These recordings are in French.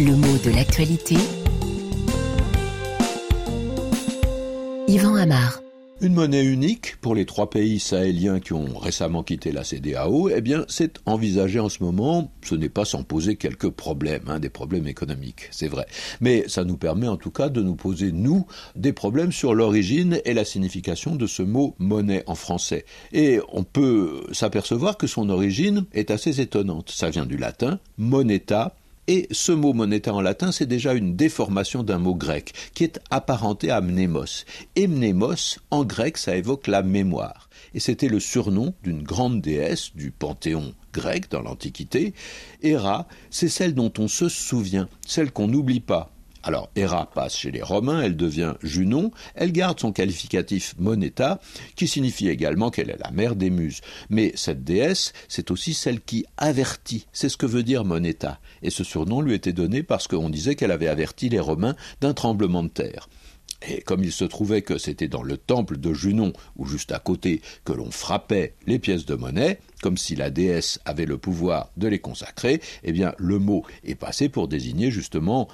Le mot de l'actualité. Yvan Amar. Une monnaie unique pour les trois pays sahéliens qui ont récemment quitté la CDAO, eh bien, c'est envisagé en ce moment. Ce n'est pas sans poser quelques problèmes, hein, des problèmes économiques, c'est vrai. Mais ça nous permet en tout cas de nous poser, nous, des problèmes sur l'origine et la signification de ce mot monnaie en français. Et on peut s'apercevoir que son origine est assez étonnante. Ça vient du latin moneta, et ce mot moneta en latin, c'est déjà une déformation d'un mot grec qui est apparenté à mnémos. Et mnémos, en grec, ça évoque la mémoire. Et c'était le surnom d'une grande déesse du panthéon grec dans l'Antiquité. Héra, c'est celle dont on se souvient, celle qu'on n'oublie pas. Alors, Héra passe chez les Romains, elle devient Junon, elle garde son qualificatif Moneta, qui signifie également qu'elle est la mère des muses. Mais cette déesse, c'est aussi celle qui avertit, c'est ce que veut dire Moneta. Et ce surnom lui était donné parce qu'on disait qu'elle avait averti les Romains d'un tremblement de terre. Et comme il se trouvait que c'était dans le temple de Junon, ou juste à côté, que l'on frappait les pièces de monnaie, comme si la déesse avait le pouvoir de les consacrer, eh bien le mot est passé pour désigner justement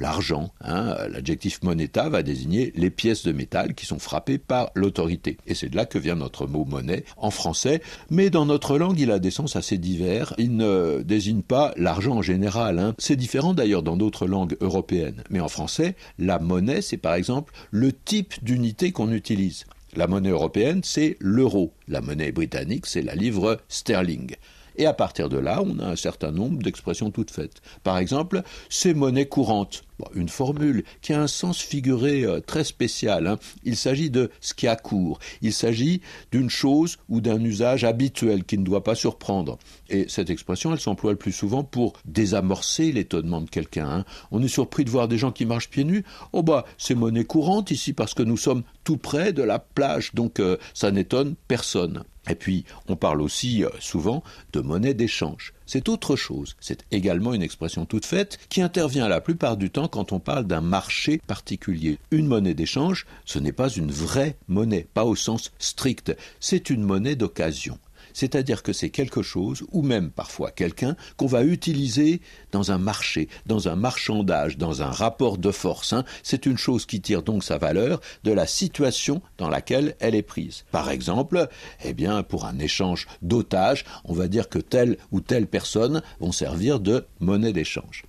l'argent. Hein. L'adjectif moneta va désigner les pièces de métal qui sont frappées par l'autorité. Et c'est de là que vient notre mot monnaie en français. Mais dans notre langue, il a des sens assez divers. Il ne désigne pas l'argent en général. Hein. C'est différent d'ailleurs dans d'autres langues européennes. Mais en français, la monnaie, c'est par exemple le type d'unité qu'on utilise. La monnaie européenne, c'est l'euro. La monnaie britannique, c'est la livre sterling. Et à partir de là, on a un certain nombre d'expressions toutes faites. Par exemple, c'est monnaie courante une formule qui a un sens figuré euh, très spécial. Hein. Il s'agit de ce qui a cours. Il s'agit d'une chose ou d'un usage habituel qui ne doit pas surprendre. Et cette expression, elle s'emploie le plus souvent pour désamorcer l'étonnement de quelqu'un. Hein. On est surpris de voir des gens qui marchent pieds nus. Oh bah, c'est monnaie courante ici parce que nous sommes tout près de la plage, donc euh, ça n'étonne personne. Et puis, on parle aussi euh, souvent de monnaie d'échange. C'est autre chose. C'est également une expression toute faite qui intervient la plupart du temps quand on parle d'un marché particulier. Une monnaie d'échange, ce n'est pas une vraie monnaie, pas au sens strict. C'est une monnaie d'occasion c'est-à-dire que c'est quelque chose, ou même parfois quelqu'un, qu'on va utiliser dans un marché, dans un marchandage, dans un rapport de force. Hein. C'est une chose qui tire donc sa valeur de la situation dans laquelle elle est prise. Par exemple, eh bien, pour un échange d'otages, on va dire que telle ou telle personne vont servir de monnaie d'échange.